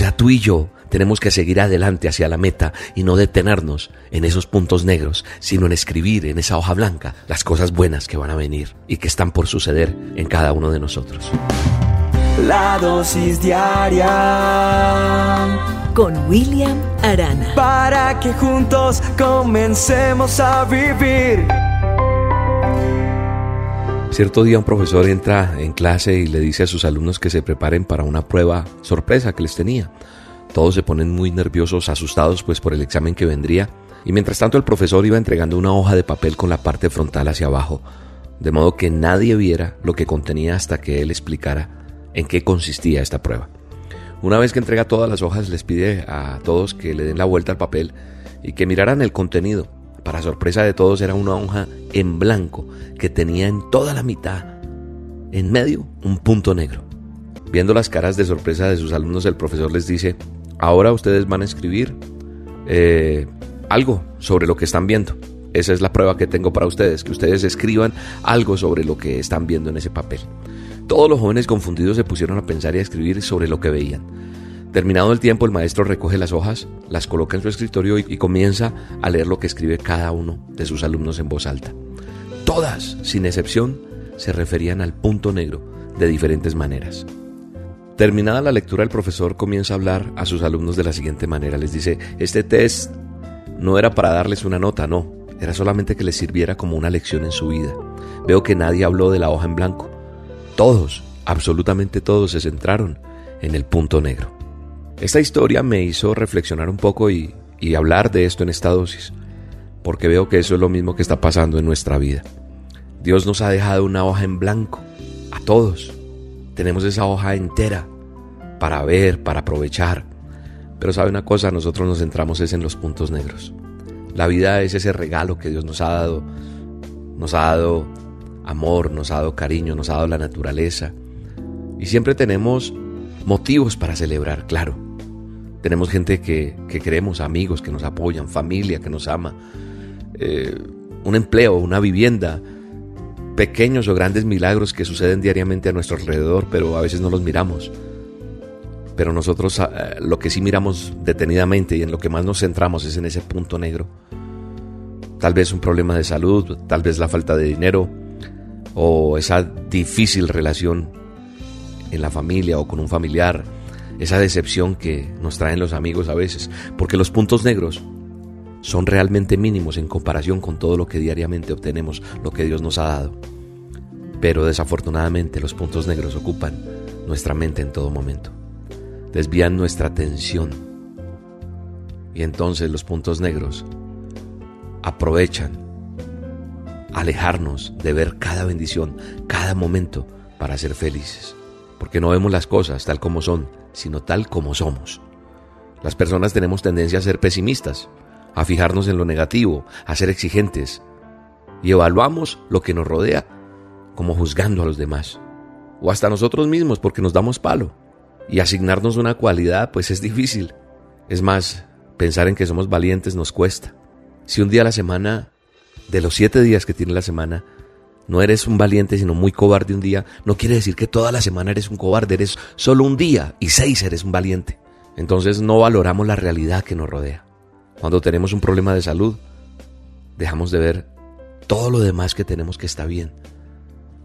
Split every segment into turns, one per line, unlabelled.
sea, tú y yo tenemos que seguir adelante hacia la meta y no detenernos en esos puntos negros, sino en escribir en esa hoja blanca las cosas buenas que van a venir y que están por suceder en cada uno de nosotros.
La dosis diaria
con William Arana.
Para que juntos comencemos a vivir.
Cierto día un profesor entra en clase y le dice a sus alumnos que se preparen para una prueba sorpresa que les tenía. Todos se ponen muy nerviosos, asustados pues por el examen que vendría, y mientras tanto el profesor iba entregando una hoja de papel con la parte frontal hacia abajo, de modo que nadie viera lo que contenía hasta que él explicara en qué consistía esta prueba. Una vez que entrega todas las hojas, les pide a todos que le den la vuelta al papel y que miraran el contenido. Para sorpresa de todos era una hoja en blanco que tenía en toda la mitad, en medio, un punto negro. Viendo las caras de sorpresa de sus alumnos, el profesor les dice, Ahora ustedes van a escribir eh, algo sobre lo que están viendo. Esa es la prueba que tengo para ustedes, que ustedes escriban algo sobre lo que están viendo en ese papel. Todos los jóvenes confundidos se pusieron a pensar y a escribir sobre lo que veían. Terminado el tiempo, el maestro recoge las hojas, las coloca en su escritorio y, comienza a leer lo que escribe cada uno de sus alumnos en voz alta. Todas, sin excepción, se referían al punto negro de diferentes maneras. Terminada la lectura, el profesor comienza a hablar a sus alumnos de la siguiente manera. Les dice, este test no era para darles una nota, no, era solamente que les sirviera como una lección en su vida. Veo que nadie habló de la hoja en blanco. Todos, absolutamente todos, se centraron en el punto negro. Esta historia me hizo reflexionar un poco y, hablar de esto en esta dosis, porque veo que eso es lo mismo que está pasando en nuestra vida. Dios nos ha dejado una hoja en blanco, a todos. Tenemos esa hoja entera para ver, para aprovechar. Pero sabe una cosa, nosotros nos centramos es en los puntos negros. La vida es ese regalo que Dios nos ha dado. Nos ha dado amor, nos ha dado cariño, nos ha dado la naturaleza. Y siempre tenemos motivos para celebrar, claro. Tenemos gente que, que queremos, amigos que nos apoyan, familia que nos ama, eh, un empleo, una vivienda, pequeños o grandes milagros que suceden diariamente a nuestro alrededor, pero a veces no los miramos. Pero nosotros ah, lo que sí miramos detenidamente y en lo que más nos centramos es en ese punto negro. Tal vez un problema de salud, tal vez la falta de dinero o esa difícil relación en la familia o con un familiar, esa decepción que nos traen los amigos a veces, porque los puntos negros son realmente mínimos en comparación con todo lo que diariamente obtenemos, lo que Dios nos ha dado. Pero desafortunadamente los puntos negros ocupan nuestra mente en todo momento, desvían nuestra atención y entonces los puntos negros aprovechan alejarnos de ver cada bendición, cada momento para ser felices, porque no vemos las cosas tal como son, sino tal como somos. Las personas tenemos tendencia a ser pesimistas, a fijarnos en lo negativo, a ser exigentes, y evaluamos lo que nos rodea como juzgando a los demás, o hasta nosotros mismos porque nos damos palo. Y asignarnos una cualidad pues es difícil. Es más, pensar en que somos valientes nos cuesta. Si un día a la semana, de los siete días que tiene la semana, no eres un valiente sino muy cobarde un día, no quiere decir que toda la semana eres un cobarde, eres solo un día y seis eres un valiente. Entonces no valoramos la realidad que nos rodea. Cuando tenemos un problema de salud, dejamos de ver todo lo demás que tenemos que está bien.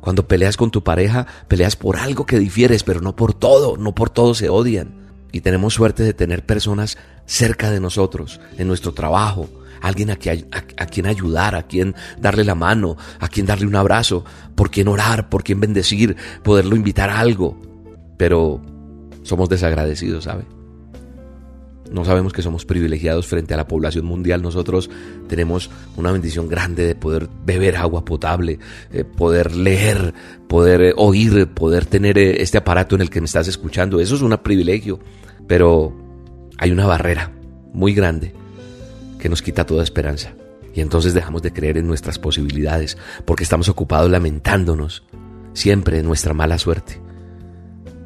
Cuando peleas con tu pareja, peleas por algo que difieres, pero no por todo, no por todo se odian. Y tenemos suerte de tener personas cerca de nosotros, en nuestro trabajo, alguien a, quien, ayudar, a quien darle la mano, a quien darle un abrazo, por quien orar, por quien bendecir, poderlo invitar a algo. Pero somos desagradecidos, ¿sabe? No sabemos que somos privilegiados frente a la población mundial. Nosotros tenemos una bendición grande de poder beber agua potable, eh, poder leer, poder eh, oír, poder tener eh, este aparato en el que me estás escuchando. Eso es un privilegio. Pero hay una barrera muy grande que nos quita toda esperanza. Y entonces dejamos de creer en nuestras posibilidades porque estamos ocupados lamentándonos siempre de nuestra mala suerte.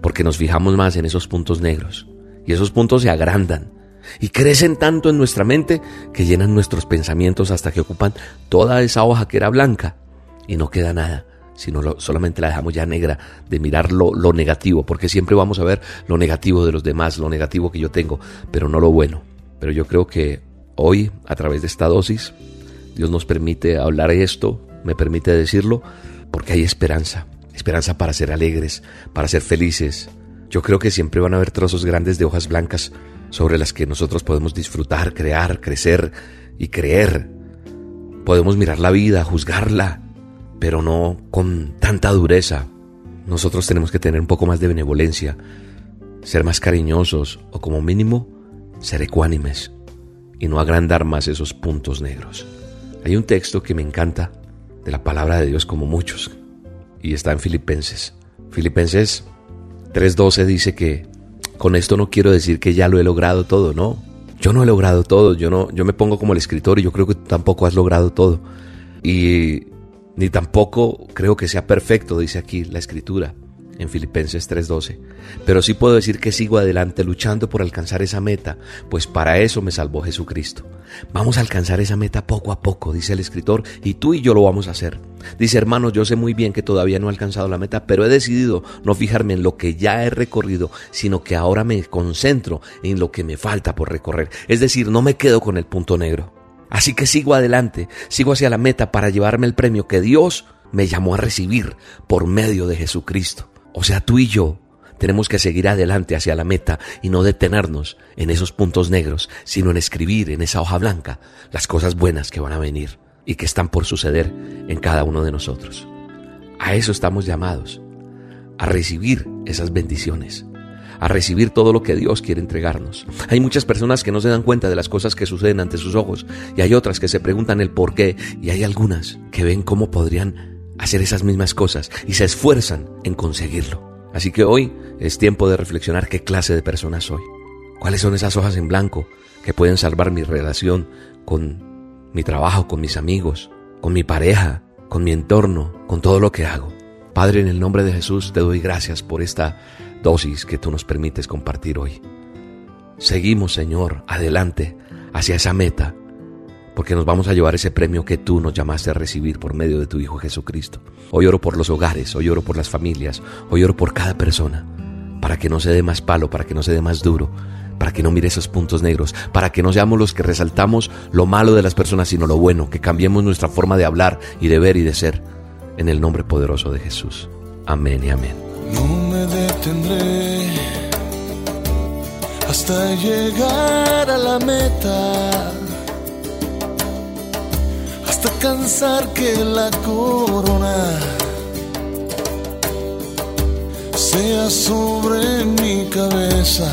Porque nos fijamos más en esos puntos negros y esos puntos se agrandan y crecen tanto en nuestra mente que llenan nuestros pensamientos hasta que ocupan toda esa hoja que era blanca y no queda nada, sino solamente la dejamos ya negra de mirar lo, lo negativo, porque siempre vamos a ver lo negativo de los demás, lo negativo que yo tengo, pero no lo bueno. Pero yo creo que hoy, a través de esta dosis, Dios nos permite hablar esto, me permite decirlo, porque hay esperanza, esperanza para ser alegres, para ser felices. Yo creo que siempre van a haber trozos grandes de hojas blancas sobre las que nosotros podemos disfrutar, crear, crecer y creer. Podemos mirar la vida, juzgarla, pero no con tanta dureza. Nosotros tenemos que tener un poco más de benevolencia, ser más cariñosos o como mínimo ser ecuánimes y no agrandar más esos puntos negros. Hay un texto que me encanta de la palabra de Dios como muchos y está en Filipenses. Filipenses 3:12 dice que con esto no quiero decir que ya lo he logrado todo, no. Yo no he logrado todo, yo no yo me pongo como el escritor y yo creo que tampoco has logrado todo. Y ni tampoco creo que sea perfecto, dice aquí la escritura en Filipenses 3:12. Pero sí puedo decir que sigo adelante luchando por alcanzar esa meta, pues para eso me salvó Jesucristo. Vamos a alcanzar esa meta poco a poco, dice el escritor, y tú y yo lo vamos a hacer. Dice, hermanos, yo sé muy bien que todavía no he alcanzado la meta, pero he decidido no fijarme en lo que ya he recorrido, sino que ahora me concentro en lo que me falta por recorrer. Es decir, no me quedo con el punto negro. Así que sigo adelante, sigo hacia la meta para llevarme el premio que Dios me llamó a recibir por medio de Jesucristo. O sea, tú y yo tenemos que seguir adelante hacia la meta y no detenernos en esos puntos negros, sino en escribir en esa hoja blanca las cosas buenas que van a venir y que están por suceder en cada uno de nosotros. A eso estamos llamados, a recibir esas bendiciones, a recibir todo lo que Dios quiere entregarnos. Hay muchas personas que no se dan cuenta de las cosas que suceden ante sus ojos y hay otras que se preguntan el por qué y hay algunas que ven cómo podrían hacer esas mismas cosas y se esfuerzan en conseguirlo. Así que hoy es tiempo de reflexionar qué clase de persona soy. ¿Cuáles son esas hojas en blanco que pueden salvar mi relación con mi trabajo, con mis amigos, con mi pareja, con mi entorno, con todo lo que hago? Padre, en el nombre de Jesús te doy gracias por esta dosis que tú nos permites compartir hoy. Seguimos, Señor, adelante hacia esa meta, porque nos vamos a llevar ese premio que tú nos llamaste a recibir por medio de tu Hijo Jesucristo. Hoy oro por los hogares, hoy oro por las familias, hoy oro por cada persona, para que no se dé más palo, para que no se dé más duro, para que no mire esos puntos negros, para que no seamos los que resaltamos lo malo de las personas, sino lo bueno, que cambiemos nuestra forma de hablar y de ver y de ser, en el nombre poderoso de Jesús. Amén y amén.
No me detendré hasta llegar a la meta, hasta cansar que la corona sea sobre mi cabeza.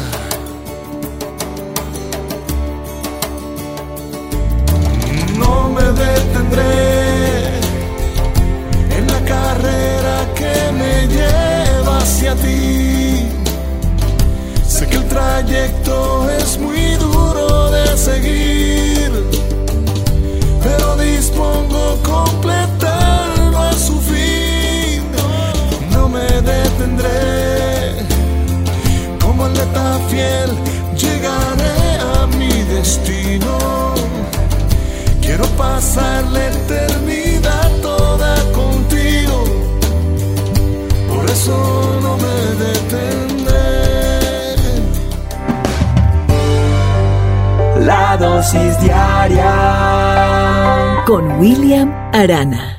Con William Arana.